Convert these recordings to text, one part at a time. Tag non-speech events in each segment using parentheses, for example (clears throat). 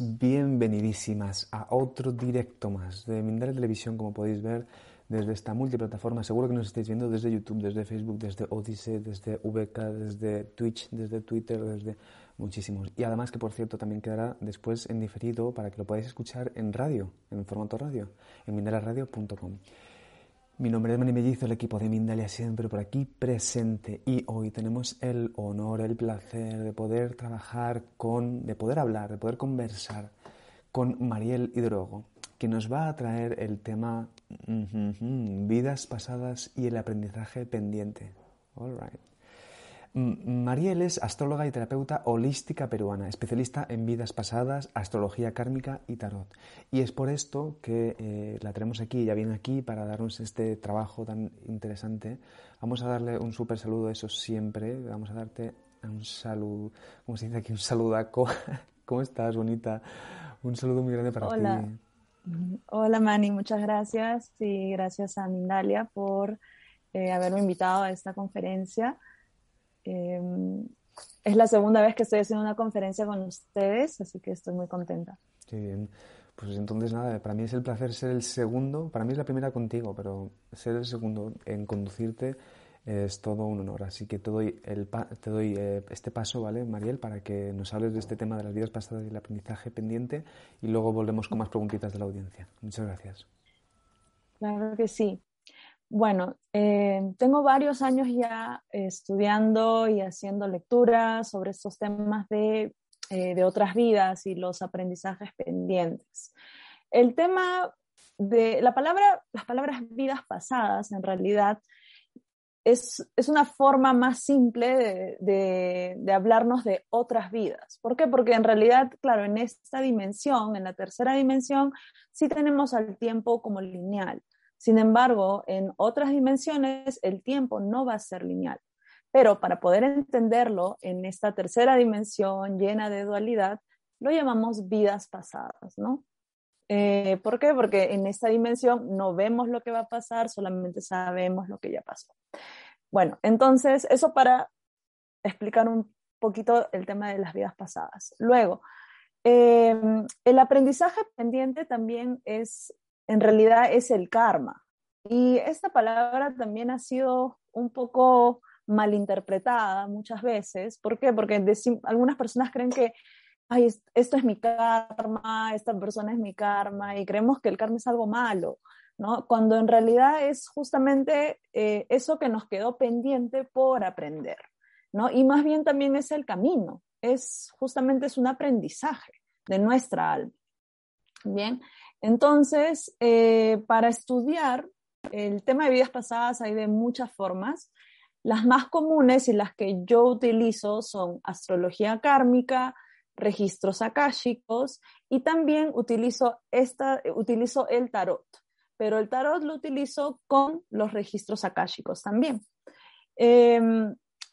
Bienvenidísimas a otro directo más de Mindalia Televisión, como podéis ver desde esta multiplataforma. Seguro que nos estáis viendo desde YouTube, desde Facebook, desde Odyssey, desde VK, desde Twitch, desde Twitter, desde muchísimos. Y además que, por cierto, también quedará después en diferido para que lo podáis escuchar en radio, en formato radio, en mindaliaradio.com. Mi nombre es Mani Mellizo, el equipo de Mindalia siempre por aquí presente y hoy tenemos el honor, el placer de poder trabajar con, de poder hablar, de poder conversar con Mariel Hidrogo, que nos va a traer el tema vidas pasadas y el aprendizaje pendiente. All right. Mariel es astróloga y terapeuta holística peruana, especialista en vidas pasadas, astrología kármica y tarot. Y es por esto que eh, la tenemos aquí, ya viene aquí para darnos este trabajo tan interesante. Vamos a darle un súper saludo, eso siempre. Vamos a darte un saludo, ¿cómo se dice aquí? Un saludaco. (laughs) ¿Cómo estás, bonita? Un saludo muy grande para Hola. ti. Hola, Mani, muchas gracias. Y gracias a Mindalia por eh, haberme invitado a esta conferencia. Eh, es la segunda vez que estoy haciendo una conferencia con ustedes, así que estoy muy contenta. Qué bien. Pues entonces nada, para mí es el placer ser el segundo, para mí es la primera contigo, pero ser el segundo en conducirte es todo un honor. Así que te doy, el te doy eh, este paso, ¿vale, Mariel? Para que nos hables de este tema de las vidas pasadas y el aprendizaje pendiente y luego volvemos con más preguntitas de la audiencia. Muchas gracias. Claro que sí. Bueno, eh, tengo varios años ya estudiando y haciendo lecturas sobre estos temas de, eh, de, otras vidas y los aprendizajes pendientes. El tema de la palabra, las palabras vidas pasadas en realidad es, es una forma más simple de, de, de hablarnos de otras vidas. ¿Por qué? Porque en realidad, claro, en esta dimensión, en la tercera dimensión, sí tenemos al tiempo como lineal. Sin embargo, en otras dimensiones el tiempo no va a ser lineal. Pero para poder entenderlo en esta tercera dimensión llena de dualidad, lo llamamos vidas pasadas, ¿no? Eh, ¿Por qué? Porque en esta dimensión no vemos lo que va a pasar, solamente sabemos lo que ya pasó. Bueno, entonces, eso para explicar un poquito el tema de las vidas pasadas. Luego, eh, el aprendizaje pendiente también es en realidad es el karma. Y esta palabra también ha sido un poco malinterpretada muchas veces. ¿Por qué? Porque algunas personas creen que, ay, esto es mi karma, esta persona es mi karma, y creemos que el karma es algo malo, ¿no? Cuando en realidad es justamente eh, eso que nos quedó pendiente por aprender, ¿no? Y más bien también es el camino, es justamente es un aprendizaje de nuestra alma. Bien, entonces, eh, para estudiar el tema de vidas pasadas hay de muchas formas. Las más comunes y las que yo utilizo son astrología kármica, registros akáshicos y también utilizo, esta, utilizo el tarot, pero el tarot lo utilizo con los registros akáshicos también. Eh,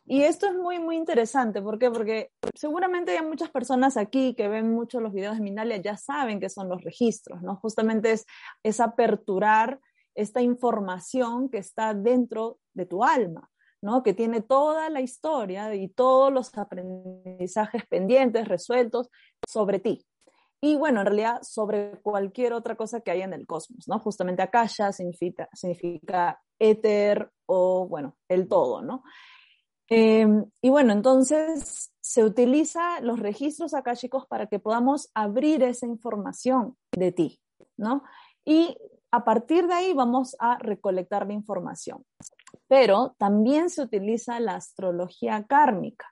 y esto es muy, muy interesante. ¿Por qué? Porque seguramente hay muchas personas aquí que ven mucho los videos de Mindalia, ya saben qué son los registros, ¿no? Justamente es, es aperturar esta información que está dentro de tu alma, ¿no? Que tiene toda la historia y todos los aprendizajes pendientes, resueltos sobre ti. Y bueno, en realidad sobre cualquier otra cosa que haya en el cosmos, ¿no? Justamente Akasha significa, significa éter o, bueno, el todo, ¿no? Eh, y bueno, entonces se utiliza los registros akáshicos para que podamos abrir esa información de ti, ¿no? Y a partir de ahí vamos a recolectar la información. Pero también se utiliza la astrología kármica.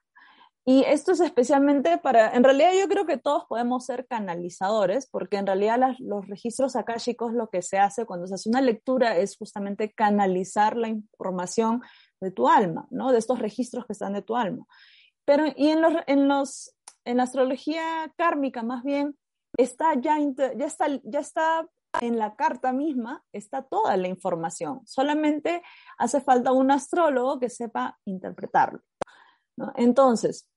Y esto es especialmente para, en realidad yo creo que todos podemos ser canalizadores, porque en realidad los registros akáshicos lo que se hace cuando se hace una lectura es justamente canalizar la información de tu alma, ¿no? De estos registros que están de tu alma. Pero, y en, los, en, los, en la astrología kármica, más bien, está ya, ya, está, ya está en la carta misma, está toda la información. Solamente hace falta un astrólogo que sepa interpretarlo. ¿no? Entonces,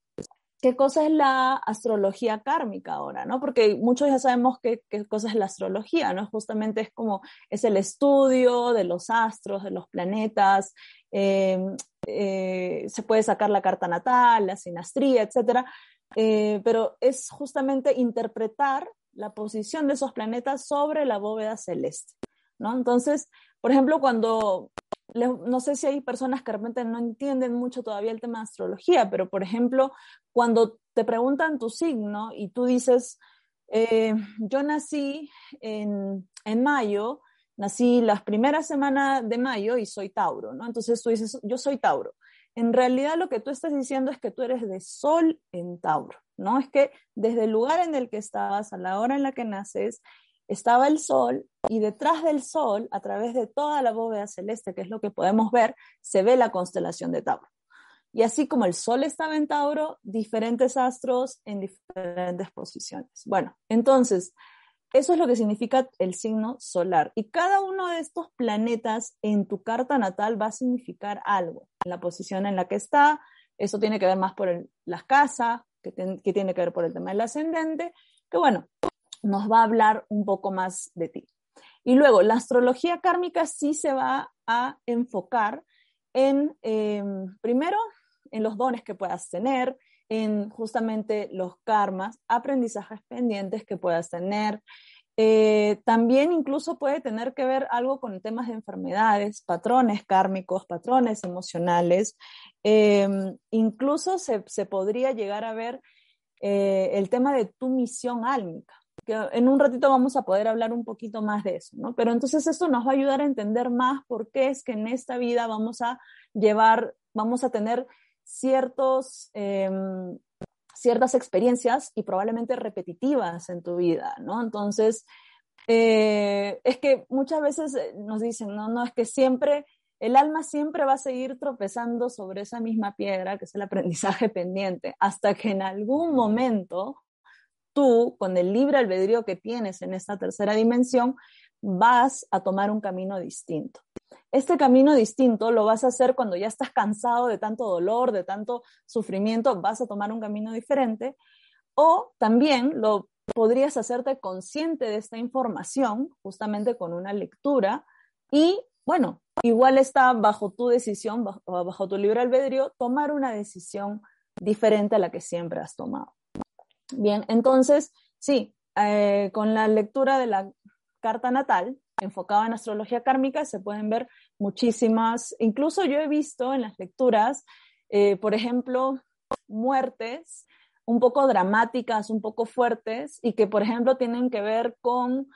qué cosa es la astrología kármica ahora, ¿no? Porque muchos ya sabemos qué, qué cosa es la astrología, ¿no? Justamente es como, es el estudio de los astros, de los planetas, em, eh, se puede sacar la carta natal, la sinastría, etcétera, eh, pero es justamente interpretar la posición de esos planetas sobre la bóveda celeste, ¿no? Entonces, por ejemplo, cuando no sé si hay personas que realmente no entienden mucho todavía el tema de astrología, pero por ejemplo, cuando te preguntan tu signo y tú dices, eh, yo nací en, en, mayo, nací las primeras semanas de mayo y soy Tauro, ¿no? Entonces tú dices, yo soy Tauro. En realidad lo que tú estás diciendo es que tú eres de Sol en Tauro, ¿no? Es que desde el lugar en el que estabas, a la hora en la que naces, estaba el Sol y detrás del Sol, a través de toda la bóveda celeste, que es lo que podemos ver, se ve la constelación de Tauro. Y así como el Sol estaba en Tauro, diferentes astros en diferentes posiciones. Bueno, entonces, eso es lo que significa el signo solar. Y cada uno de estos planetas en tu carta natal va a significar algo. La posición en la que está, eso tiene que ver más por las casas, que, tiene que ver por el tema del ascendente, que bueno, nos va a hablar un poco más de ti. Y luego, la astrología kármica sí se va a enfocar en, em, primero, en los dones que puedas tener, en justamente los karmas, aprendizajes pendientes que puedas tener. Eh, también incluso puede tener que ver algo con temas de enfermedades, patrones kármicos, patrones emocionales. Em, incluso se, podría llegar a ver eh, el tema de tu misión álmica en un ratito vamos a poder hablar un poquito más de eso, ¿no? Pero entonces esto nos va a ayudar a entender más por qué es que en esta vida vamos a llevar, vamos a tener ciertos, em, ciertas experiencias y probablemente repetitivas en tu vida, ¿no? Entonces, eh, es que muchas veces eh, nos dicen, no, no, es que siempre, el alma siempre va a seguir tropezando sobre esa misma piedra, que es el aprendizaje (laughs) pendiente, hasta que en algún momento tú, con el libre albedrío que tienes en esta tercera dimensión, vas a tomar un camino distinto. Este camino distinto lo vas a hacer cuando ya estás cansado de tanto dolor, de tanto sufrimiento, vas a tomar un camino diferente. O también lo podrías hacerte consciente de esta información justamente con una lectura y bueno, igual está bajo tu decisión, bajo, tu libre albedrío, tomar una decisión diferente a la que siempre has tomado. Bien, entonces, sí, eh, con la lectura de la carta natal, enfocada en astrología kármica, se pueden ver muchísimas, incluso yo he visto en las lecturas, eh, por ejemplo, muertes un poco dramáticas, un poco fuertes, y que, por ejemplo, tienen que ver con,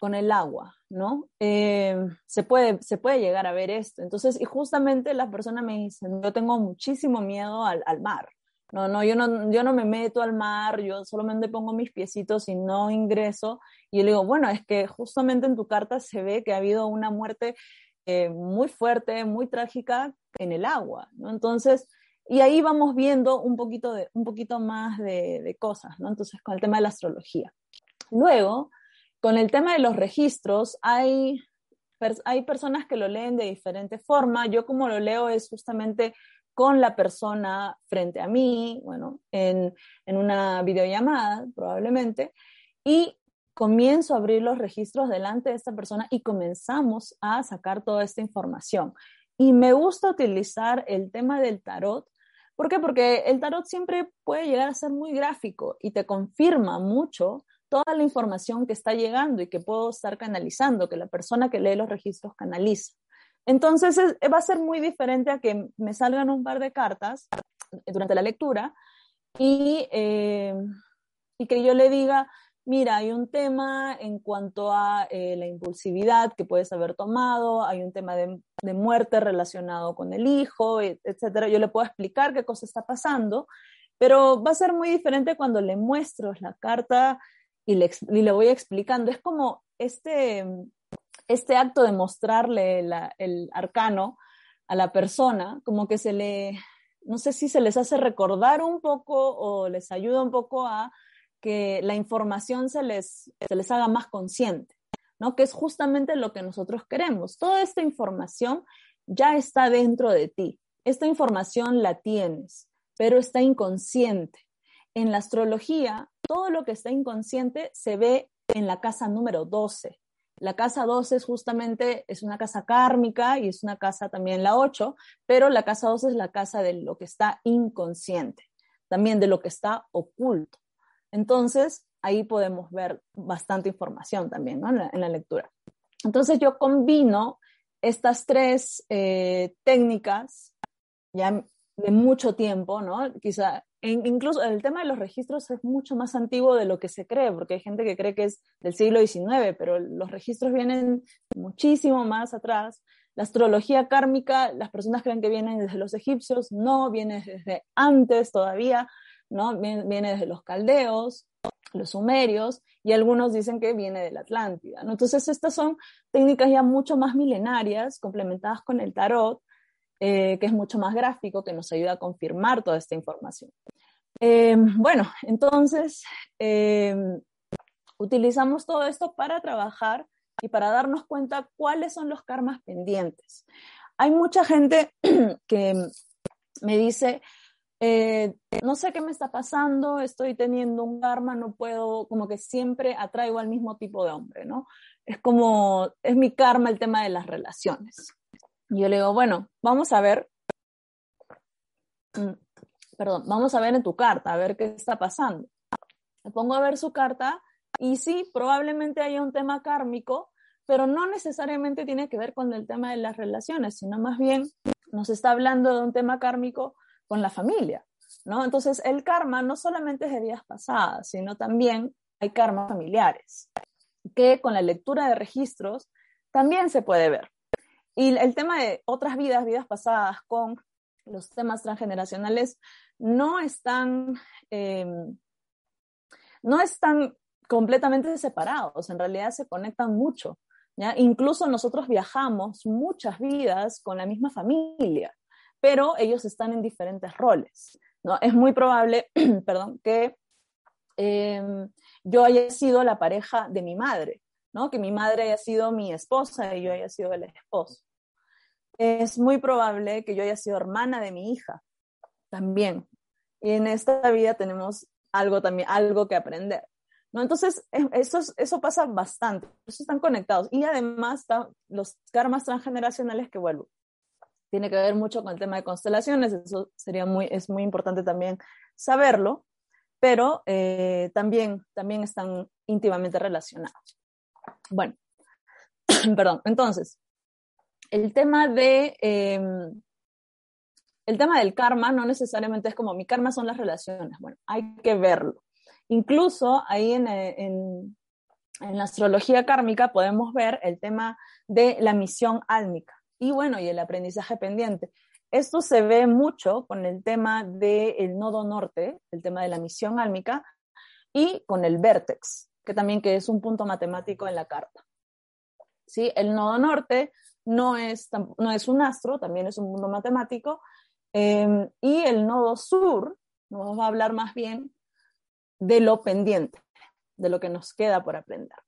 con el agua, ¿no? Eh, se, puede, se puede llegar a ver esto. Entonces, y justamente las personas me dicen, yo tengo muchísimo miedo al, al mar, no, no, yo no, yo no me meto al mar, yo solamente pongo mis piecitos y no ingreso. Y yo le digo, bueno, es que justamente en tu carta se ve que ha habido una muerte eh, muy fuerte, muy trágica en el agua, ¿no? Entonces, y ahí vamos viendo un poquito, de, un poquito más de, de cosas, ¿no? Entonces, con el tema de la astrología. Luego, con el tema de los registros, hay, hay personas que lo leen de diferente forma. Yo como lo leo es justamente con la persona frente a mí, bueno, en, en una videollamada probablemente, y comienzo a abrir los registros delante de esta persona y comenzamos a sacar toda esta información. Y me gusta utilizar el tema del tarot. ¿Por qué? Porque el tarot siempre puede llegar a ser muy gráfico y te confirma mucho toda la información que está llegando y que puedo estar canalizando, que la persona que lee los registros canaliza. Entonces va a ser muy diferente a que me salgan un par de cartas durante la lectura y, eh, y que yo le diga, mira, hay un tema en cuanto a eh, la impulsividad que puedes haber tomado, hay un tema de, de, muerte relacionado con el hijo, etc. Yo le puedo explicar qué cosa está pasando, Pero va a ser muy diferente cuando le muestro la carta y le, y le voy explicando. Es como este, este acto de mostrarle el arcano a la persona, como que se le, no sé si se les hace recordar un poco o les ayuda un poco a que la información se les, se les haga más consciente, ¿no? Que es justamente lo que nosotros queremos. Toda esta información ya está dentro de ti. Esta información la tienes, pero está inconsciente. En la astrología, todo lo que está inconsciente se ve en la casa número 12. La casa 12 es justamente, es una casa kármica y es una casa también la 8, pero la casa 12 es la casa de lo que está inconsciente, también de lo que está oculto. Entonces, ahí podemos ver bastante información también en, la, lectura. Entonces, yo combino estas tres eh, técnicas ya de mucho tiempo, ¿no? Quizá incluso el tema de los registros es mucho más antiguo de lo que se cree, porque hay gente que cree que es del siglo XIX, pero los registros vienen muchísimo más atrás. La astrología kármica, las personas creen que viene desde los egipcios, no, viene desde antes todavía, ¿no? Viene, desde los caldeos, los sumerios, y algunos dicen que viene de la Atlántida, ¿no? Entonces, estas son técnicas ya mucho más milenarias, complementadas con el tarot, eh, que es mucho más gráfico, que nos ayuda a confirmar toda esta información. Eh, bueno, entonces eh, utilizamos todo esto para trabajar y para darnos cuenta cuáles son los karmas pendientes. Hay mucha gente (clears throat) que me dice, no sé qué me está pasando, estoy teniendo un karma, no puedo, como que siempre atraigo al mismo tipo de hombre, ¿no? Es como, es mi karma el tema de las relaciones. Y yo le digo, bueno, vamos a ver, mm, perdón, vamos a ver en tu carta, a ver qué está pasando. Me pongo a ver su carta y sí, probablemente haya un tema kármico, pero no necesariamente tiene que ver con el tema de las relaciones, sino más bien nos está hablando de un tema kármico con la familia, ¿no? Entonces, el karma no solamente es de vidas pasadas, sino también hay karmas familiares, que con la lectura de registros también se puede ver. Y el tema de otras vidas, vidas pasadas con los temas transgeneracionales, no están, em, no están completamente separados, en realidad se conectan mucho. ¿ya? Incluso nosotros viajamos muchas vidas con la misma familia, pero ellos están en diferentes roles. ¿no? Es muy probable, (clears throat) perdón, que em, yo haya sido la pareja de mi madre, ¿no? que mi madre haya sido mi esposa y yo haya sido el esposo es muy probable que yo haya sido hermana de mi hija también. Y en esta vida tenemos algo también, algo que aprender. ¿no? Entonces, eh, eso, eso pasa bastante, eso están conectados. Y además los karmas transgeneracionales que vuelvo. Tiene que ver mucho con el tema de constelaciones, eso sería muy, es muy importante también saberlo, pero eh, también, también están íntimamente relacionados. Bueno, (clears throat) perdón, entonces, el tema de... Em, el tema del karma no necesariamente es como mi karma son las relaciones. Bueno, hay que verlo. Incluso ahí en, en, la astrología kármica podemos ver el tema de la misión álmica y bueno, y el aprendizaje pendiente. Esto se ve mucho con el tema del nodo norte, el tema de la misión álmica, y con el vértex, que también que es un punto matemático en la carta. ¿Sí? El nodo norte no es, no es un astro, también es un mundo matemático. Em, y el nodo sur nos va a hablar más bien de lo pendiente, de lo que nos queda por aprender.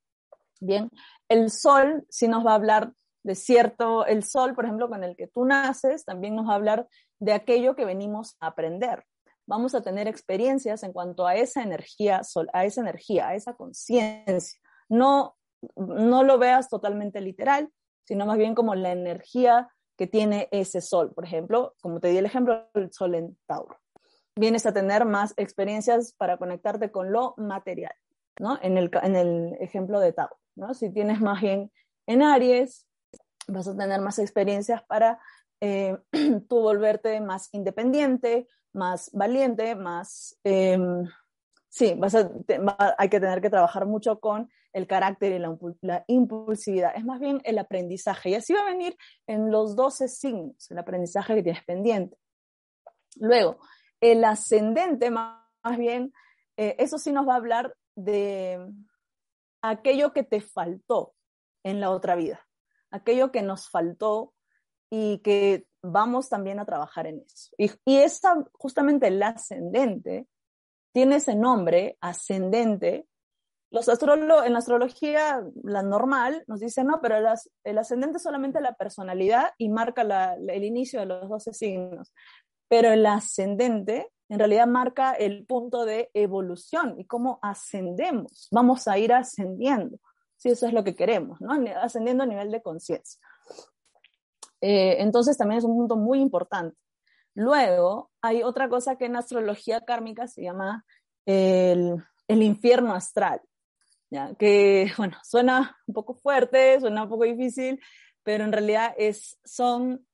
Bien, el sol sí nos va a hablar de cierto, el sol, por ejemplo, con el que tú naces, también nos va a hablar de aquello que venimos a aprender. Vamos a tener experiencias en cuanto a esa energía, a esa energía, a esa conciencia. No, no lo veas totalmente literal, sino más bien como la energía que tiene ese sol. Por ejemplo, como te di el ejemplo, el sol en Tauro. Vienes a tener más experiencias para conectarte con lo material, ¿no? En el, en el ejemplo de Tauro, ¿no? Si tienes más bien en Aries, vas a tener más experiencias para eh, (clears throat) tú volverte más independiente, más valiente, más... Em, sí, vas a, hay que tener que trabajar mucho con el carácter y la, impulsividad, es más bien el aprendizaje. Y así va a venir en los 12 signos, el aprendizaje que tienes pendiente. Luego, El ascendente, más, bien, eh, eso sí nos va a hablar de aquello que te faltó en la otra vida, aquello que nos faltó y que vamos también a trabajar en eso. Y, y esa, justamente el ascendente, tiene ese nombre, ascendente. Los astrólogos, en la astrología, la normal, nos dicen, no, pero el, ascendente es solamente la personalidad y marca el inicio de los 12 signos. Pero el ascendente en realidad marca el punto de evolución y cómo ascendemos. Vamos a ir ascendiendo, si eso es lo que queremos, ¿no? Ascendiendo a nivel de conciencia. Eh, entonces también es un punto muy importante. Luego hay otra cosa que en astrología kármica se llama el, infierno astral, ¿ya? que (laughs) bueno, suena un poco fuerte, suena un poco difícil, pero en realidad es, son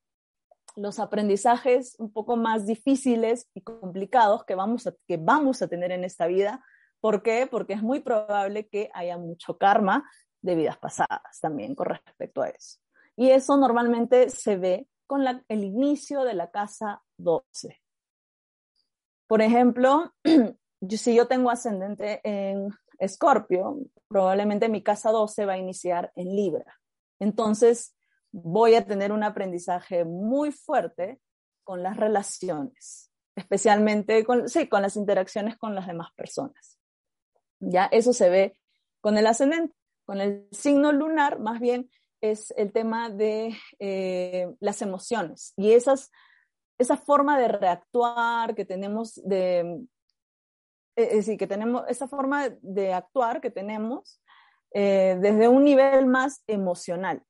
los aprendizajes un poco más difíciles y complicados que vamos, a, que vamos a tener en esta vida. ¿Por qué? Porque es muy probable que haya mucho karma de vidas pasadas también con respecto a eso. Y eso normalmente se ve con el inicio de la casa 12. Por ejemplo, (clears throat) si yo tengo ascendente en Escorpio, probablemente mi casa 12 va a iniciar en Libra. Entonces, voy a tener un aprendizaje muy fuerte con las relaciones, especialmente con, sí, con las interacciones con las demás personas. Ya eso se ve con el ascendente. Con el signo lunar, más bien, es el tema de eh, las emociones y esas, esa forma de reactuar que tenemos de, es decir, que tenemos esa forma de actuar que tenemos eh, desde un nivel más emocional.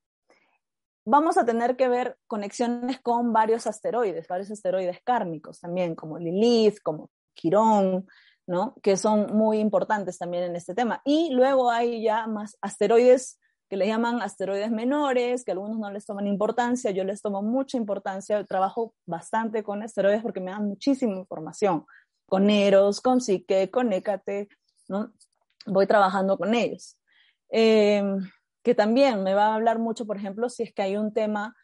Vamos a tener que ver conexiones con varios asteroides, varios asteroides kármicos también, como Lilith, como Quirón, ¿no? que son muy importantes también en este tema. Y luego hay ya más asteroides que le llaman asteroides menores, que algunos no les toman importancia, yo les tomo mucha importancia, trabajo bastante con asteroides porque me dan muchísima información, con Eros, con Psique, con Hécate, ¿no? Voy trabajando con ellos. Eh, que también me va a hablar mucho, por ejemplo, si es que hay un tema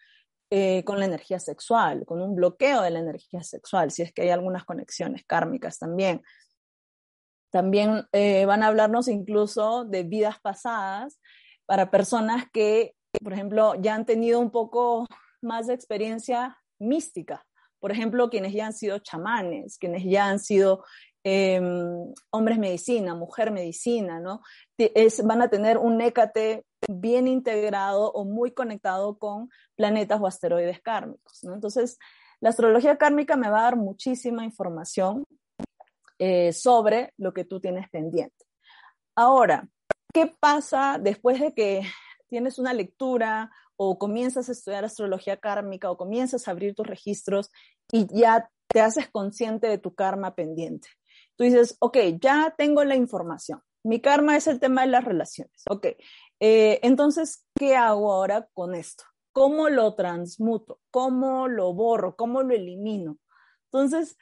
eh, con la energía sexual, con un bloqueo de la energía sexual, si es que hay algunas conexiones kármicas también. También eh, van a hablarnos incluso de vidas pasadas para personas que, por ejemplo, ya han tenido un poco más de experiencia mística. Por ejemplo, quienes ya han sido chamanes, quienes ya han sido em, hombres medicina, mujer medicina, ¿no? Van a tener un écate bien integrado o muy conectado con planetas o asteroides kármicos, ¿no? Entonces, la astrología kármica me va a dar muchísima información eh, sobre lo que tú tienes pendiente. Ahora, ¿Qué pasa después de que tienes una lectura o comienzas a estudiar astrología kármica o comienzas a abrir tus registros y ya te haces consciente de tu karma pendiente? Tú dices, ok, ya tengo la información. Mi karma es el tema de las relaciones. Ok, eh, entonces, ¿qué hago ahora con esto? ¿Cómo lo transmuto? ¿Cómo lo borro? ¿Cómo lo elimino? Entonces,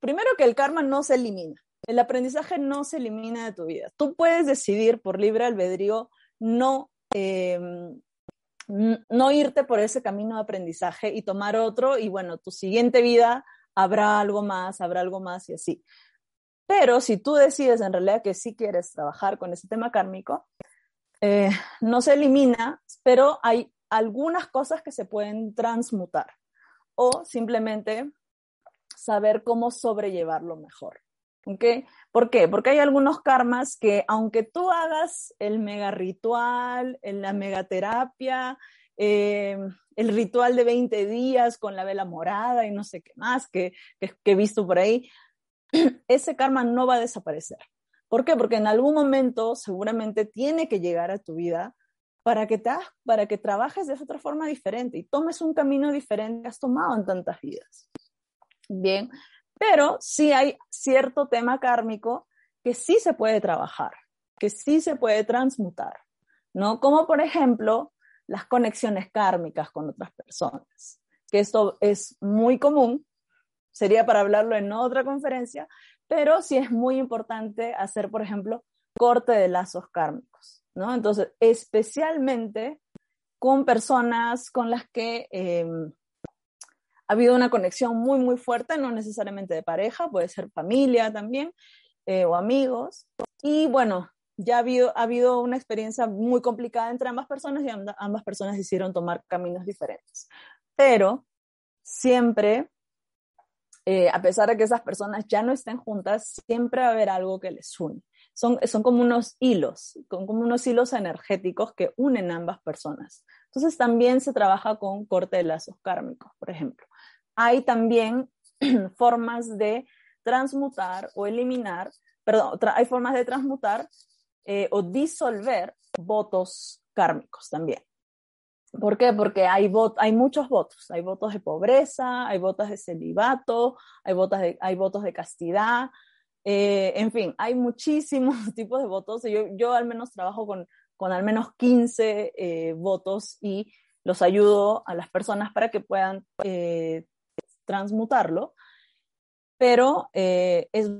primero que el karma no se elimina. El aprendizaje no se elimina de tu vida. Tú puedes decidir por libre albedrío no, em, no irte por ese camino de aprendizaje y tomar otro y bueno, tu siguiente vida habrá algo más, habrá algo más y así. Pero si tú decides en realidad que sí quieres trabajar con ese tema kármico, eh, no se elimina, pero hay algunas cosas que se pueden transmutar o simplemente saber cómo sobrellevarlo mejor. ¿Por qué? Porque hay algunos karmas que aunque tú hagas el mega ritual, la megaterapia, eh, el ritual de 20 días con la vela morada y no sé qué más que, he visto por ahí, (clears throat) ese karma no va a desaparecer. ¿Por qué? Porque en algún momento seguramente tiene que llegar a tu vida para que, te, para que trabajes de otra forma diferente y tomes un camino diferente que has tomado en tantas vidas. Bien, pero sí hay cierto tema kármico que sí se puede trabajar, que sí se puede transmutar, ¿no? Como por ejemplo las conexiones kármicas con otras personas, que esto es muy común, sería para hablarlo en otra conferencia, pero sí es muy importante hacer, por ejemplo, corte de lazos kármicos, ¿no? Entonces, especialmente con personas con las que em, ha habido una conexión muy, muy fuerte, no necesariamente de pareja, puede ser familia también eh, o amigos. Y bueno, ya ha habido, ha habido una experiencia muy complicada entre ambas personas y ambas personas hicieron tomar caminos diferentes. Pero siempre, eh, a pesar de que esas personas ya no estén juntas, siempre va a haber algo que les une. Son, son como unos hilos, como unos hilos energéticos que unen ambas personas. Entonces también se trabaja con corte de lazos kármicos, por ejemplo. Hay también (clears throat) formas de transmutar o eliminar, perdón, hay formas de transmutar eh, o disolver votos kármicos también. ¿Por qué? Porque hay, hay muchos votos. Hay votos de pobreza, hay votos de celibato, hay, votos de, hay votos de castidad. Eh, en fin, hay muchísimos (laughs) tipos de votos. Yo, yo al menos trabajo con, con al menos 15 eh, votos y los ayudo a las personas para que puedan transmutarlo. Pero es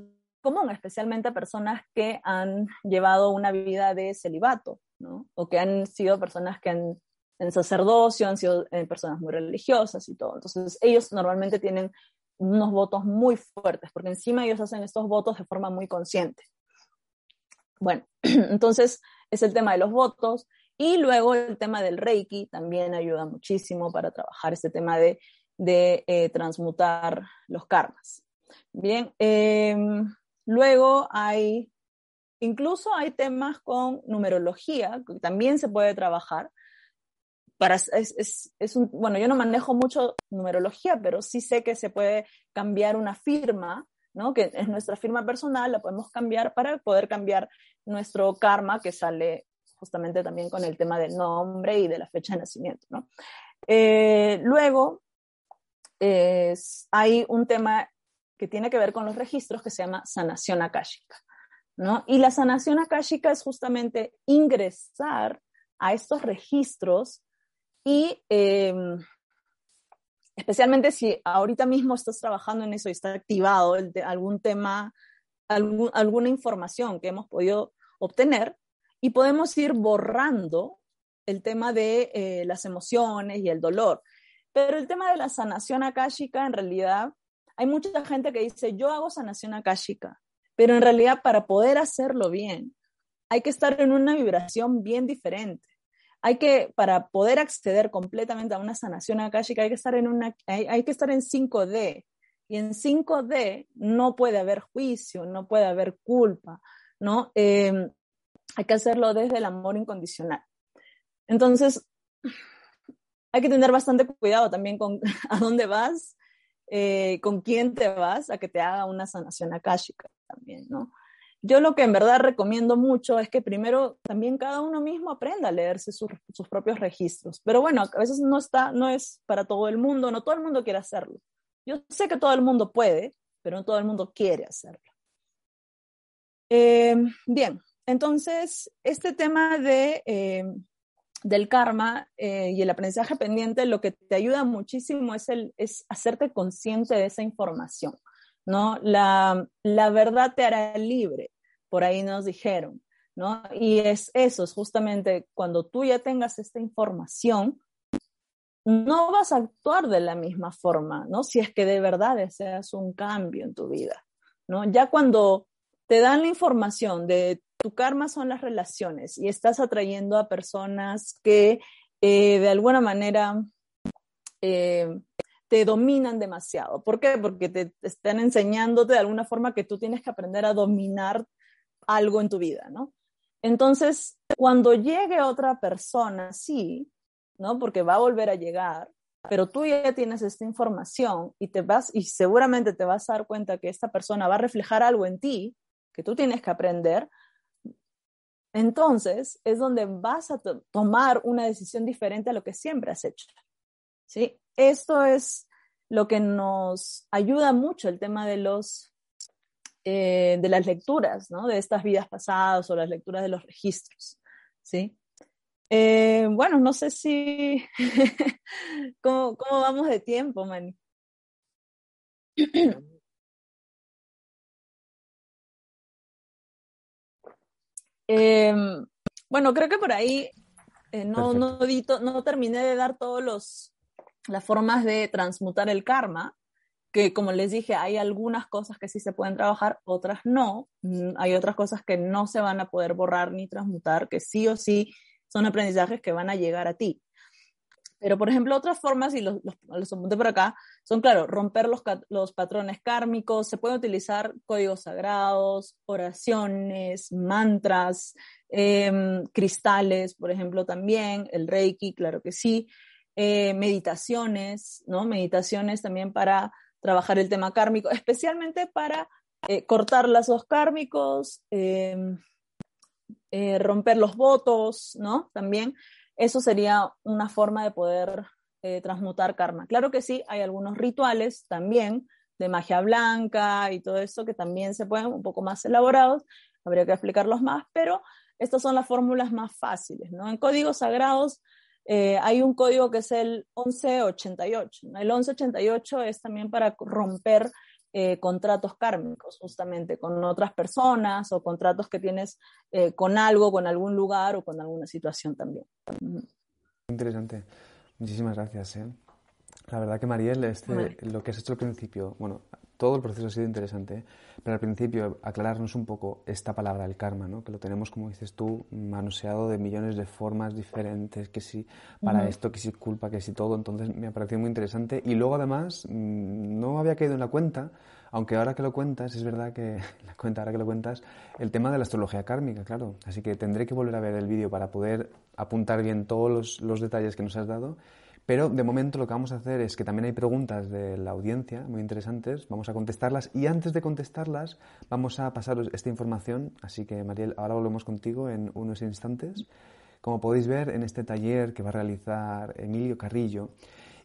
común, especialmente a personas que han llevado una vida de celibato, ¿no? O que han sido personas que han en sacerdocio, han sido eh, personas muy religiosas y todo. Entonces, ellos normalmente tienen unos votos muy fuertes, porque encima ellos hacen estos votos de forma muy consciente. Bueno, (clears throat) entonces es el tema de los votos y luego el tema del Reiki también ayuda muchísimo para trabajar este tema de, de eh, transmutar los karmas. Bien, eh, Luego hay, incluso hay temas con numerología, que también se puede trabajar. Para, es, es, un, bueno, yo no manejo mucho numerología, pero sí sé que se puede cambiar una firma, ¿no? que es nuestra firma personal, la podemos cambiar para poder cambiar nuestro karma, que sale justamente también con el tema del nombre y de la fecha de nacimiento. ¿no? Eh, luego, hay un tema que tiene que ver con los registros que se llama sanación akáshica. ¿no? Y la sanación akáshica es justamente ingresar a estos registros y em, especialmente si ahorita mismo estás trabajando en eso y está activado algún tema, alguna información que hemos podido obtener y podemos ir borrando el tema de eh, las emociones y el dolor. Pero el tema de la sanación akáshica en realidad hay mucha gente que dice, yo hago sanación akáshica, pero en realidad para poder hacerlo bien, hay que estar en una vibración bien diferente. Hay que, para poder acceder completamente a una sanación akáshica, hay que estar en, una, hay, que estar en 5D. Y en 5D no puede haber juicio, no puede haber culpa, ¿no? Em, hay que hacerlo desde el amor incondicional. Entonces, hay que tener bastante cuidado también con (laughs) a dónde vas eh, con quién te vas a que te haga una sanación akáshica también, ¿no? Yo lo que en verdad recomiendo mucho es que primero también cada uno mismo aprenda a leerse sus, propios registros. Pero bueno, a veces no está, no es para todo el mundo, no todo el mundo quiere hacerlo. Yo sé que todo el mundo puede, pero no todo el mundo quiere hacerlo. Eh, bien, entonces este tema de eh, del karma eh, y el aprendizaje pendiente, lo que te ayuda muchísimo es, el, es hacerte consciente de esa información, ¿no? La, la verdad te hará libre, por ahí nos dijeron, ¿no? Y es eso, es justamente cuando tú ya tengas esta información, no vas a actuar de la misma forma, ¿no? Si es que de verdad deseas un cambio en tu vida, ¿no? Ya cuando te dan la información de tu karma son las relaciones y estás atrayendo a personas que eh, de alguna manera eh, te dominan demasiado. ¿Por qué? Porque te, están enseñándote de alguna forma que tú tienes que aprender a dominar algo en tu vida, ¿no? Entonces, cuando llegue otra persona, sí, ¿no? Porque va a volver a llegar, pero tú ya tienes esta información y te vas y seguramente te vas a dar cuenta que esta persona va a reflejar algo en ti que tú tienes que aprender, entonces es donde vas a tomar una decisión diferente a lo que siempre has hecho. ¿sí? Esto es lo que nos ayuda mucho el tema de los eh, de las lecturas, ¿no? De estas vidas pasadas o las lecturas de los registros, ¿sí? Eh, bueno, no sé si (laughs) ¿Cómo, ¿Cómo, vamos de tiempo, Manny. (clears throat) Em, bueno, creo que por ahí eh, no, no, no, terminé de dar todos los, las formas de transmutar el karma, que como les dije, hay algunas cosas que sí se pueden trabajar, otras no. Mm, hay otras cosas que no se van a poder borrar ni transmutar, que sí o sí son aprendizajes que van a llegar a ti. Pero, por ejemplo, otras formas, y los, los, apunté por acá, son, claro, romper los, los patrones kármicos, se pueden utilizar códigos sagrados, oraciones, mantras, em, cristales, por ejemplo, también, el reiki, claro que sí, eh, meditaciones, ¿no? Meditaciones también para trabajar el tema kármico, especialmente para eh, cortar lazos kármicos, em, eh, romper los votos, ¿no? También eso sería una forma de poder eh, transmutar karma. Claro que sí, hay algunos rituales también de magia blanca y todo eso que también se pueden un poco más elaborados, habría que explicarlos más, pero estas son las fórmulas más fáciles, ¿no? En códigos sagrados eh, hay un código que es el 1188. El 1188 es también para romper eh, contratos kármicos, justamente con otras personas o contratos que tienes eh, con algo, con algún lugar o con alguna situación también. Interesante. Muchísimas gracias. La verdad que Mariel, este, lo que has hecho al principio, bueno, todo el proceso ha sido interesante, pero al principio aclararnos un poco esta palabra, el karma, ¿no? que lo tenemos, como dices tú, manoseado de millones de formas diferentes, que si para esto, que si culpa, que si todo, entonces me ha parecido muy interesante. Y luego además mm, no había caído en la cuenta, aunque ahora que lo cuentas, es verdad que, (laughs) la cuenta ahora que lo cuentas, el tema de la astrología kármica, claro, así que tendré que volver a ver el vídeo para poder apuntar bien todos los, los detalles que nos has dado pero de momento lo que vamos a hacer es que también hay preguntas de la audiencia muy interesantes, vamos a contestarlas y antes de contestarlas vamos a pasaros esta información, así que Mariel, ahora volvemos contigo en unos instantes. Como podéis ver en este taller que va a realizar Emilio Carrillo,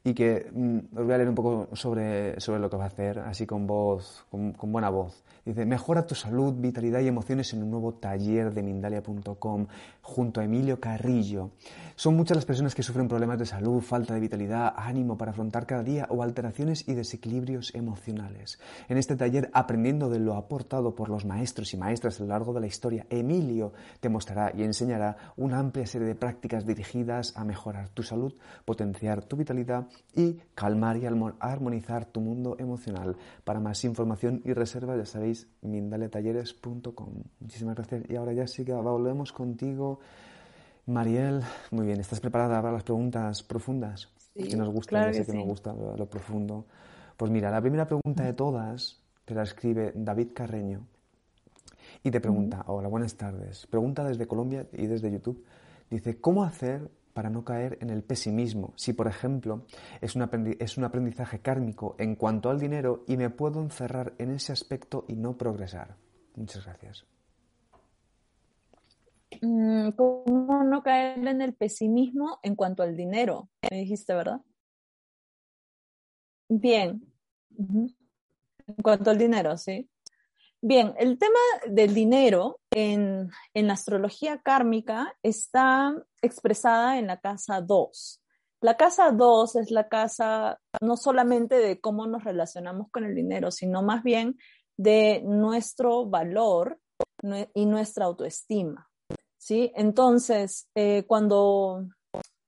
y que mm, os voy a leer un poco sobre, sobre lo que va a hacer, así con voz, con, con, buena voz. Dice, mejora tu salud, vitalidad y emociones en un nuevo taller de Mindalia.com junto a Emilio Carrillo. Son muchas las personas que sufren problemas de salud, falta de vitalidad, ánimo para afrontar cada día o alteraciones y desequilibrios emocionales. En este taller, aprendiendo de lo aportado por los maestros y maestras a lo largo de la historia, Emilio te mostrará y enseñará una amplia serie de prácticas dirigidas a mejorar tu salud, potenciar tu vitalidad y calmar y armonizar tu mundo emocional. Para más información y reserva, ya sabéis, mindaletalleres.com. Muchísimas gracias. Y ahora ya sí que volvemos contigo. Mariel, muy bien, ¿estás preparada para las preguntas profundas? Sí, que nos gusta, claro que, nos gusta lo, profundo. Pues mira, la primera pregunta de todas te la escribe David Carreño y te pregunta, hola, buenas tardes. Pregunta desde Colombia y desde YouTube. Dice, ¿cómo hacer para no caer en el pesimismo. Si, por ejemplo, es un, aprendizaje kármico en cuanto al dinero y me puedo encerrar en ese aspecto y no progresar. Muchas gracias. Mm, ¿Cómo no caer en el pesimismo en cuanto al dinero? Me dijiste, ¿verdad? Bien. En cuanto al dinero, sí. Bien, el tema del dinero en, la astrología kármica está expresada en la casa 2. La casa 2 es la casa no solamente de cómo nos relacionamos con el dinero, sino más bien de nuestro valor y nuestra autoestima. ¿sí? Entonces, eh, cuando,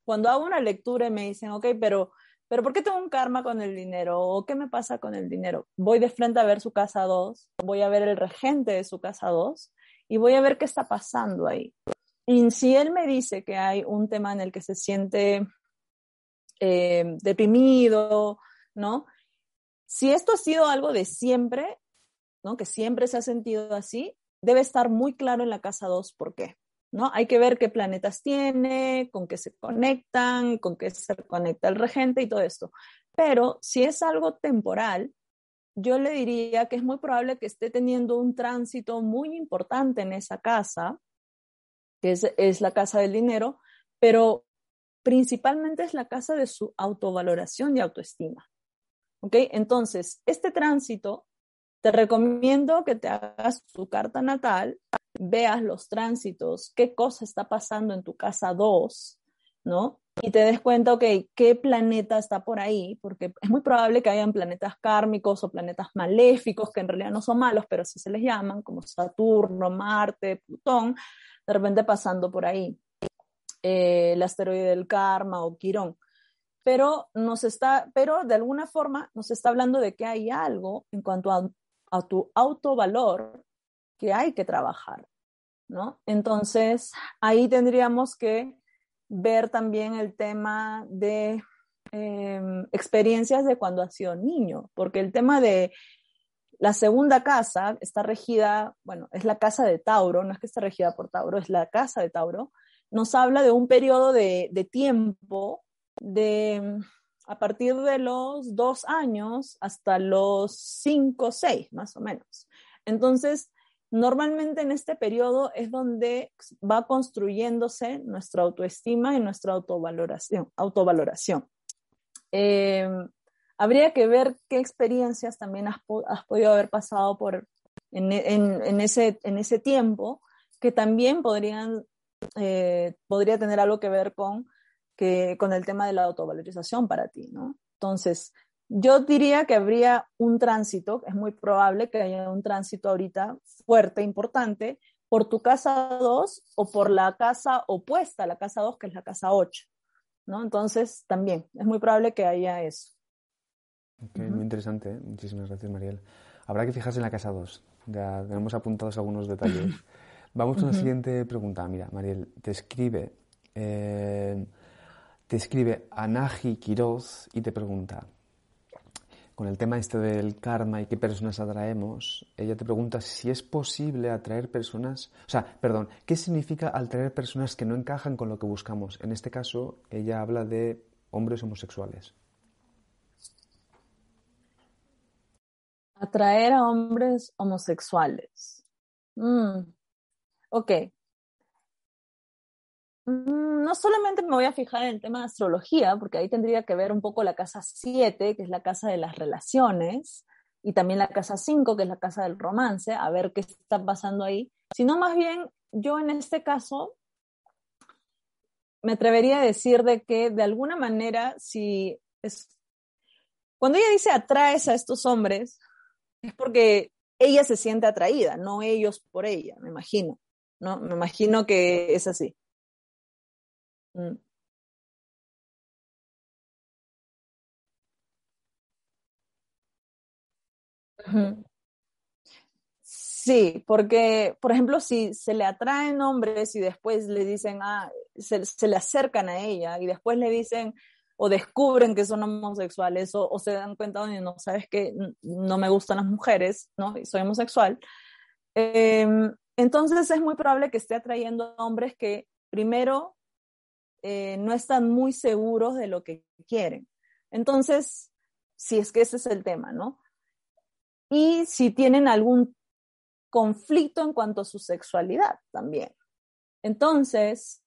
cuando hago una lectura y me dicen, ok, pero pero ¿por qué tengo un karma con el dinero? ¿O qué me pasa con el dinero? Voy de frente a ver su casa 2, voy a ver el regente de su casa 2 y voy a ver qué está pasando ahí. Y si él me dice que hay un tema en el que se siente eh, deprimido, ¿no? Si esto ha sido algo de siempre, ¿no? Que siempre se ha sentido así, debe estar muy claro en la casa 2 por qué. ¿No? Hay que ver qué planetas tiene, con qué se conectan, con qué se conecta el regente y todo esto. Pero si es algo temporal, yo le diría que es muy probable que esté teniendo un tránsito muy importante en esa casa, que es, la casa del dinero, pero principalmente es la casa de su autovaloración y autoestima. ¿Ok? Entonces, este tránsito, te recomiendo que te hagas tu carta natal veas los tránsitos, qué cosa está pasando en tu casa 2, ¿no? Y te des cuenta, ok, qué planeta está por ahí, porque es muy probable que hayan planetas kármicos o planetas maléficos, que en realidad no son malos, pero sí se les llaman, como Saturno, Marte, Plutón, de repente pasando por ahí. Eh, el asteroide del karma o Quirón. pero nos está, pero de alguna forma nos está hablando de que hay algo en cuanto a, a tu autovalor que hay que trabajar, ¿no? Entonces, ahí tendríamos que ver también el tema de em, experiencias de cuando ha sido niño, porque el tema de la segunda casa está regida, bueno, es la casa de Tauro, no es que esté regida por Tauro, es la casa de Tauro, nos habla de un periodo de, tiempo de a partir de los dos años hasta los cinco, seis, más o menos. Entonces, normalmente en este periodo es donde va construyéndose nuestra autoestima y nuestra autovaloración. autovaloración. Eh, habría que ver qué experiencias también has, podido haber pasado por, en, ese, en ese tiempo que también podrían, eh, podría tener algo que ver con que con el tema de la autovalorización para ti, ¿no? Entonces, yo diría que habría un tránsito, es muy probable que haya un tránsito ahorita fuerte, importante, por tu casa 2 o por la casa opuesta la casa 2, que es la casa 8, ¿no? Entonces, también es muy probable que haya eso. Muy interesante, ¿eh? muchísimas gracias, Mariel. Habrá que fijarse en la casa 2, ya tenemos apuntados algunos detalles. (laughs) Vamos con la siguiente pregunta. Mira, Mariel, te escribe... Eh, te escribe Anaji Quiroz y te pregunta, con el tema este del karma y qué personas atraemos, ella te pregunta si es posible atraer personas, o sea, perdón, ¿qué significa atraer personas que no encajan con lo que buscamos? En este caso, ella habla de hombres homosexuales. Atraer a hombres homosexuales. Mm. Ok, no solamente me voy a fijar en el tema de astrología, porque ahí tendría que ver un poco la casa 7, que es la casa de las relaciones, y también la casa 5, que es la casa del romance, a ver qué está pasando ahí, sino más bien yo en este caso me atrevería a decir de que de alguna manera si es cuando ella dice atraes a estos hombres es porque ella se siente atraída, no ellos por ella, me imagino, ¿no? Me imagino que es así. Mm. Sí, porque, por ejemplo, si se le atraen hombres y después le dicen, ah, se, le acercan a ella y después le dicen o descubren que son homosexuales o, se dan cuenta, de no, sabes que no me gustan las mujeres, ¿no? Y soy homosexual. Em, entonces es muy probable que esté atrayendo hombres que primero eh, no están muy seguros de lo que quieren. Entonces, si es que ese es el tema, ¿no? Y si tienen algún conflicto en cuanto a su sexualidad también. Entonces,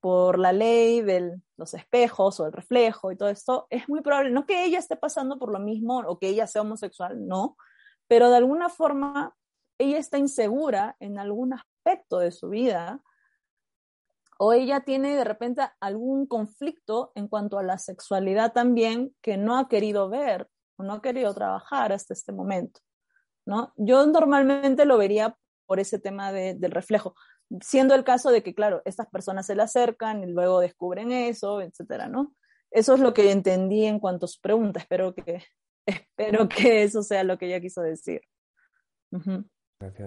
por la ley de los espejos o el reflejo y todo esto, es muy probable, no que ella esté pasando por lo mismo o que ella sea homosexual, no, pero de alguna forma ella está insegura en algún aspecto de su vida o ella tiene de repente algún conflicto en cuanto a la sexualidad también que no ha querido ver o no ha querido trabajar hasta este momento, ¿no? Yo normalmente lo vería por ese tema del reflejo, siendo el caso de que, claro, estas personas se le acercan y luego descubren eso, etcétera, ¿no? Eso es lo que entendí en cuanto a su pregunta. Espero que, (laughs) espero que eso sea lo que ella quiso decir.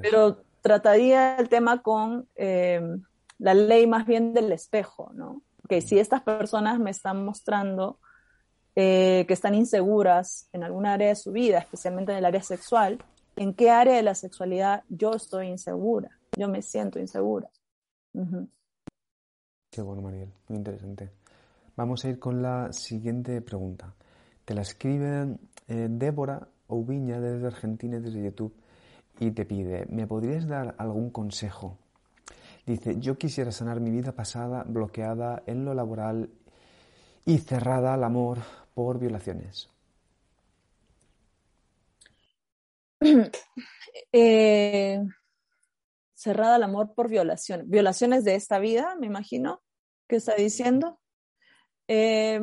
Pero trataría el tema con eh, la ley más bien del espejo, ¿no? Que si estas personas me están mostrando eh, que están inseguras en alguna área de su vida, especialmente en el área sexual, ¿en qué área de la sexualidad yo estoy insegura? Yo me siento insegura. Qué bueno, Mariel, muy interesante. Vamos a ir con la siguiente pregunta. Te la escribe eh, Débora Oubiña desde Argentina, desde YouTube, y te pide, ¿me podrías dar algún consejo Dice, yo quisiera sanar mi vida pasada bloqueada en lo laboral y cerrada al amor por violaciones. (clears throat) Eh, cerrada al amor por violaciones. Violaciones de esta vida, me imagino, ¿qué está diciendo? Eh,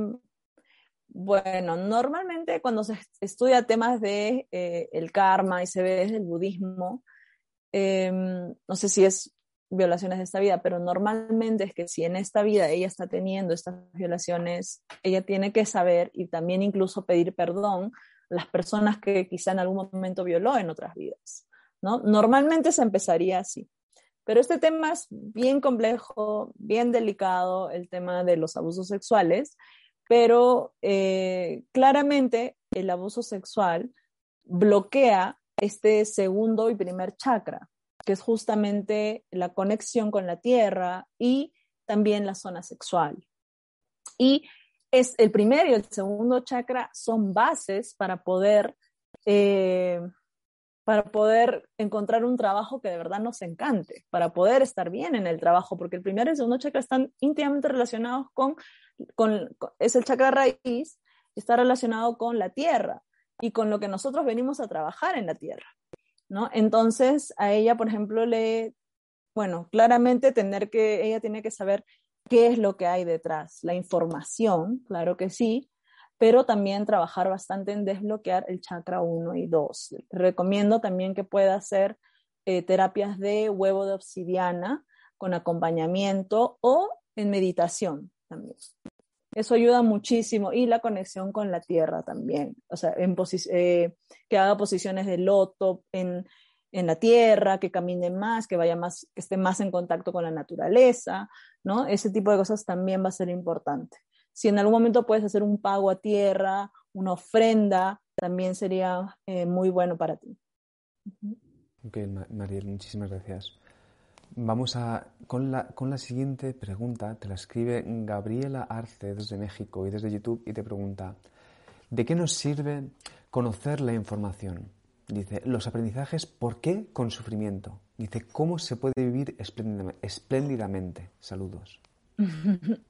bueno, normalmente cuando se estudia temas de eh, el karma y se ve desde el budismo, no sé si es violaciones de esta vida, pero normalmente es que si en esta vida ella está teniendo estas violaciones, ella tiene que saber y también incluso pedir perdón a las personas que quizá en algún momento violó en otras vidas, ¿no? Normalmente se empezaría así. Pero este tema es bien complejo, bien delicado, el tema de los abusos sexuales, pero eh, claramente el abuso sexual bloquea este segundo y primer chakra, que es justamente la conexión con la tierra y también la zona sexual. Y es el primero y el segundo chakra son bases para poder, eh, para poder encontrar un trabajo que de verdad nos encante, para poder estar bien en el trabajo, porque el primer y el segundo chakra están íntimamente relacionados con, con es el chakra raíz, está relacionado con la tierra y con lo que nosotros venimos a trabajar en la tierra. ¿No? Entonces, a ella, por ejemplo, le, bueno, claramente tener que, ella tiene que saber qué es lo que hay detrás, la información, claro que sí, pero también trabajar bastante en desbloquear el chakra 1 y 2. Recomiendo también que pueda hacer eh, terapias de huevo de obsidiana con acompañamiento o en meditación también. Eso ayuda muchísimo y la conexión con la tierra también, o sea, en eh, que haga posiciones de loto en, en, la tierra, que camine más, que vaya más, que esté más en contacto con la naturaleza, ¿no? Ese tipo de cosas también va a ser importante. Si en algún momento puedes hacer un pago a tierra, una ofrenda, también sería eh, muy bueno para ti. Ok, Mariel, muchísimas gracias. Vamos a, con, la, con la siguiente pregunta. Te la escribe Gabriela Arce desde México y desde YouTube y te pregunta, ¿de qué nos sirve conocer la información? Dice, los aprendizajes, ¿por qué con sufrimiento? Dice, ¿cómo se puede vivir espléndidamente? Saludos. (laughs)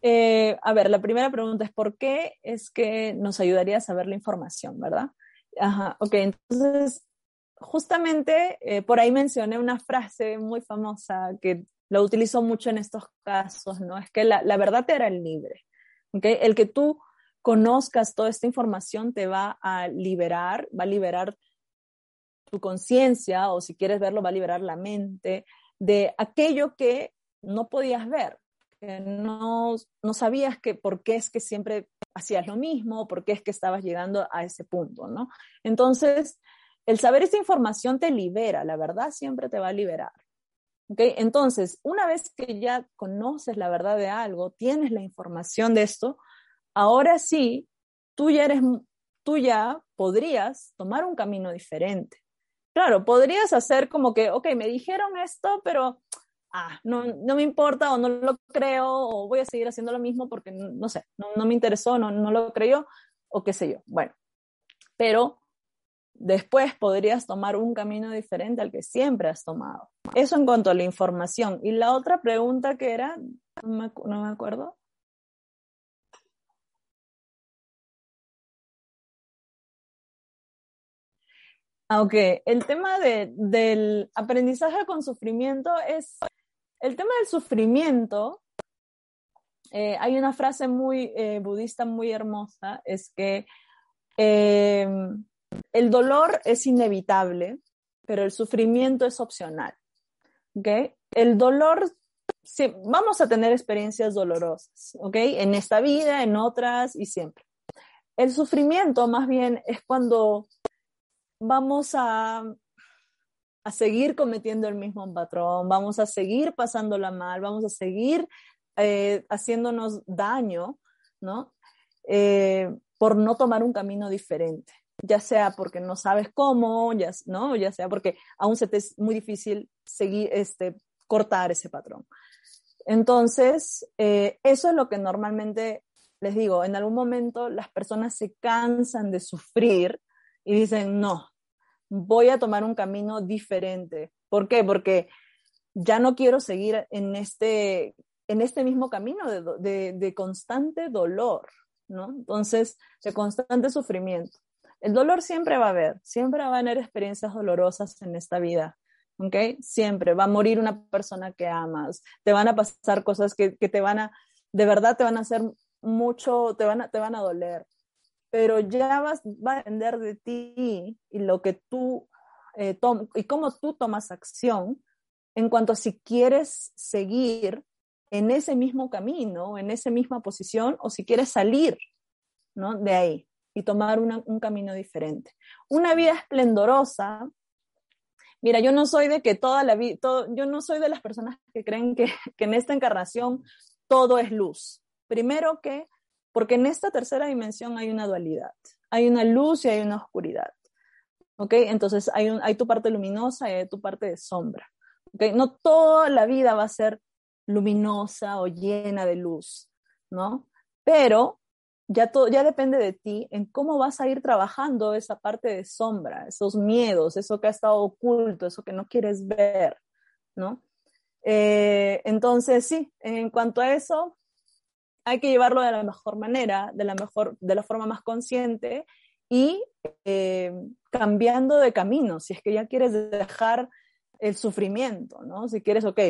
Eh, a ver, la primera pregunta es, ¿por qué es que nos ayudaría a saber la información, verdad? Ajá, ok, entonces justamente eh, por ahí mencioné una frase muy famosa que lo utilizo mucho en estos casos, ¿no? Es que la, verdad te hará libre, ¿ok? El que tú conozcas toda esta información te va a liberar, va a liberar tu conciencia o si quieres verlo, va a liberar la mente de aquello que no podías ver, que no, no sabías que por qué es que siempre hacías lo mismo, por qué es que estabas llegando a ese punto, ¿no? Entonces, el saber esta información te libera, la verdad siempre te va a liberar. ¿Okay? Entonces, una vez que ya conoces la verdad de algo, tienes la información de esto, ahora sí, tú ya eres, tú ya podrías tomar un camino diferente. Claro, podrías hacer como que, ok, me dijeron esto, pero ah, no, no me importa o no lo creo o voy a seguir haciendo lo mismo porque, no sé, no, no me interesó, no, no lo creyó o qué sé yo. Bueno, pero después podrías tomar un camino diferente al que siempre has tomado. Eso en cuanto a la información. Y la otra pregunta que era, no me, acuerdo. Ah, el tema del aprendizaje con sufrimiento es, el tema del sufrimiento, eh, hay una frase muy eh, budista muy hermosa, es que eh, el dolor es inevitable, pero el sufrimiento es opcional. ¿okay? El dolor, sí, vamos a tener experiencias dolorosas, ¿ok? En esta vida, en otras y siempre. El sufrimiento más bien es cuando vamos a, a seguir cometiendo el mismo patrón, vamos a seguir pasándola mal, vamos a seguir eh, haciéndonos daño, ¿no? Eh, por no tomar un camino diferente ya sea porque no sabes cómo, ya, ¿no? ya sea porque aún se te es muy difícil seguir, este, cortar ese patrón. Entonces, eh, eso es lo que normalmente les digo, en algún momento las personas se cansan de sufrir y dicen, no, voy a tomar un camino diferente. ¿Por qué? Porque ya no quiero seguir en este, en este mismo camino de, de, de constante dolor, ¿no? Entonces, de constante sufrimiento. El dolor siempre va a haber, siempre va a haber experiencias dolorosas en esta vida, ¿ok? Siempre va a morir una persona que amas, te van a pasar cosas que, te van a, de verdad te van a hacer mucho, te van a, te van a doler, pero ya vas, va a depender de ti y lo que tú, eh, y cómo tú tomas acción en cuanto a si quieres seguir en ese mismo camino, en esa misma posición, o si quieres salir ¿no? de ahí y tomar un camino diferente. Una vida esplendorosa. Mira, yo no soy de que toda la vida, yo no soy de las personas que creen que, en esta encarnación todo es luz. Primero que, porque en esta tercera dimensión hay una dualidad, hay una luz y hay una oscuridad. ¿Ok? Entonces hay, hay tu parte luminosa y hay tu parte de sombra. ¿Ok? No toda la vida va a ser luminosa o llena de luz, ¿no? Pero ya, todo, ya depende de ti en cómo vas a ir trabajando esa parte de sombra, esos miedos, eso que ha estado oculto, eso que no quieres ver, ¿no? Eh, entonces, sí, en cuanto a eso, hay que llevarlo de la mejor manera, de la, mejor, de la forma más consciente y eh, cambiando de camino, si es que ya quieres dejar el sufrimiento, ¿no? Si quieres, ok,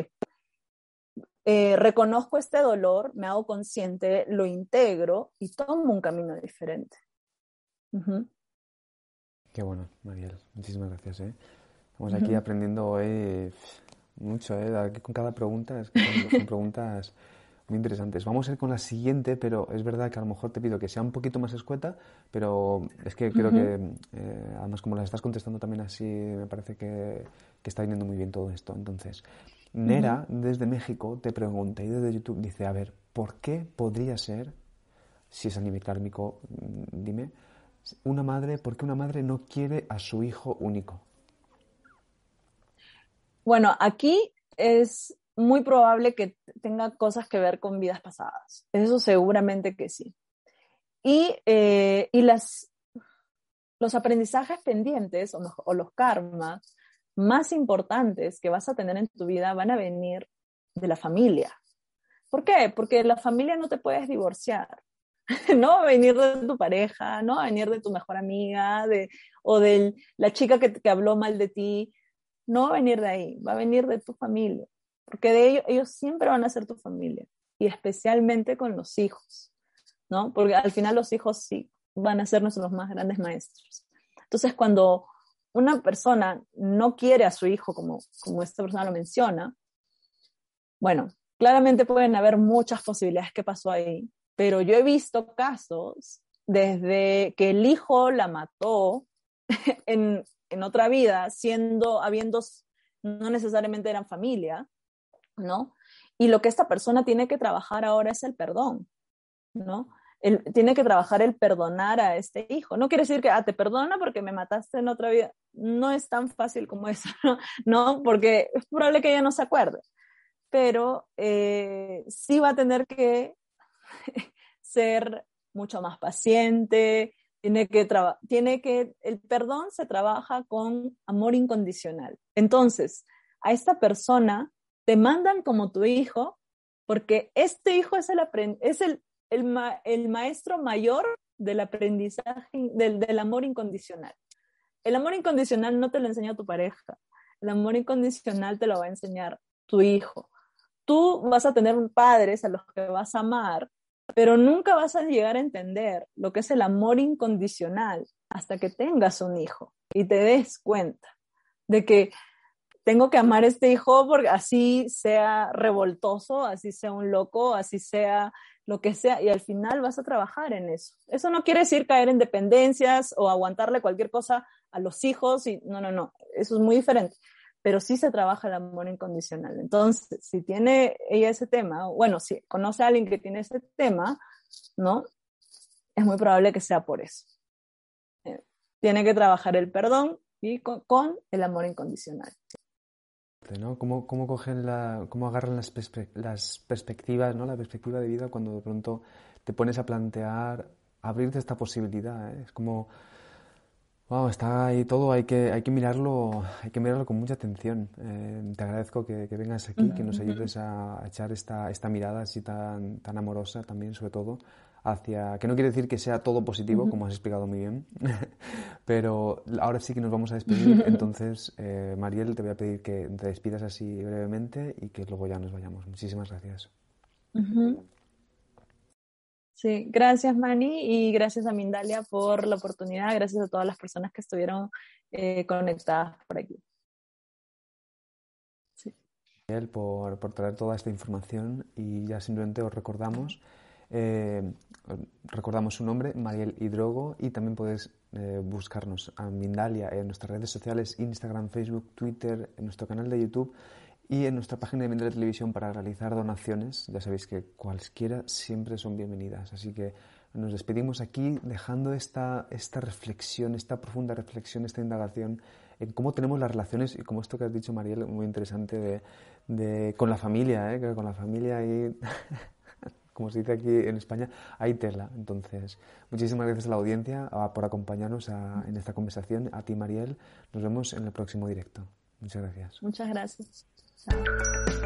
eh, reconozco este dolor, me hago consciente, lo integro y tomo un camino diferente. Qué bueno, Mariel. Muchísimas gracias. ¿eh? Estamos aquí aprendiendo mucho. ¿eh? con cada pregunta es son, preguntas muy interesantes. Vamos a ir con la siguiente, pero es verdad que a lo mejor te pido que sea un poquito más escueta, pero es que creo que, eh, además como las estás contestando también así, me parece que, que está viniendo muy bien todo esto. Entonces, Nera, desde México, te pregunta y desde YouTube dice, a ver, ¿por qué podría ser, si es a nivel kármico, mm, dime, una madre, ¿por qué una madre no quiere a su hijo único? Bueno, aquí es muy probable que tenga cosas que ver con vidas pasadas. Eso seguramente que sí. Y, eh, y las, los aprendizajes pendientes o, o los karmas más importantes que vas a tener en tu vida van a venir de la familia. ¿Por qué? Porque la familia no te puedes divorciar. (laughs) no va a venir de tu pareja, no va a venir de tu mejor amiga de, o de la chica que, que habló mal de ti. No va a venir de ahí, va a venir de tu familia. Porque de ellos, ellos siempre van a ser tu familia. Y especialmente con los hijos, ¿no? Porque al final los hijos sí van a ser nuestros más grandes maestros. Entonces, cuando una persona no quiere a su hijo, como, como esta persona lo menciona, bueno, claramente pueden haber muchas posibilidades que pasó ahí, pero yo he visto casos desde que el hijo la mató (laughs) en, en otra vida, siendo, habiendo, no necesariamente eran familia, ¿no? Y lo que esta persona tiene que trabajar ahora es el perdón, ¿no? Él tiene que trabajar el perdonar a este hijo. No quiere decir que, ah, te perdona porque me mataste en otra vida. No es tan fácil como (laughs) eso, ¿no? Porque es probable que ella no se acuerde. Pero eh, sí va a tener que (laughs) ser mucho más paciente, tiene que, tiene que, el perdón se trabaja con amor incondicional. Entonces, a esta persona te mandan como tu hijo porque este hijo es el, es el el, maestro mayor del aprendizaje, del, amor incondicional. El amor incondicional no te lo enseña tu pareja, el amor incondicional te lo va a enseñar tu hijo. Tú vas a tener padres a los que vas a amar, pero nunca vas a llegar a entender lo que es el amor incondicional hasta que tengas un hijo y te des cuenta de que tengo que amar a este hijo porque así sea revoltoso, así sea un loco, así sea lo que sea, y al final vas a trabajar en eso. Eso no quiere decir caer en dependencias o aguantarle cualquier cosa a los hijos, y no, no, no, eso es muy diferente, pero sí se trabaja el amor incondicional. Entonces, si tiene ella ese tema, bueno, si conoce a alguien que tiene ese tema, ¿no? Es muy probable que sea por eso. Eh, tiene que trabajar el perdón y con el amor incondicional. ¿No? ¿Cómo, cómo cogen la, cómo agarran las, las perspectivas, ¿no? La perspectiva de vida cuando de pronto te pones a plantear abrirte esta posibilidad. ¿eh? Es como, wow, está ahí todo, hay que, hay que mirarlo, hay que mirarlo con mucha atención. Eh, te agradezco que, que, vengas aquí, que nos ayudes a, echar esta, esta mirada así tan, tan amorosa también, sobre todo, hacia, que no quiere decir que sea todo positivo, como has explicado muy bien, (laughs) pero ahora sí que nos vamos a despedir, (laughs) entonces, eh, Mariel, te voy a pedir que te despidas así brevemente y que luego ya nos vayamos. Muchísimas gracias. Sí, gracias Mani y gracias a Mindalia por la oportunidad, gracias a todas las personas que estuvieron eh, conectadas por aquí. por, por traer toda esta información y ya simplemente os recordamos eh, recordamos su nombre, Mariel Hidrogo, y también puedes eh, buscarnos a Mindalia en nuestras redes sociales, Instagram, Facebook, Twitter, en nuestro canal de YouTube y en nuestra página de Mindalia Televisión para realizar donaciones. Ya sabéis que cualquiera siempre son bienvenidas. Así que nos despedimos aquí dejando esta, esta reflexión, esta profunda reflexión, esta indagación en cómo tenemos las relaciones y como esto que has dicho, Mariel, muy interesante de, con la familia, ¿eh? con la familia y (laughs) como se dice aquí en España, hay tela. Entonces, muchísimas gracias a la audiencia por acompañarnos en esta conversación. A ti, Mariel. Nos vemos en el próximo directo. Muchas gracias. Muchas gracias. Chao.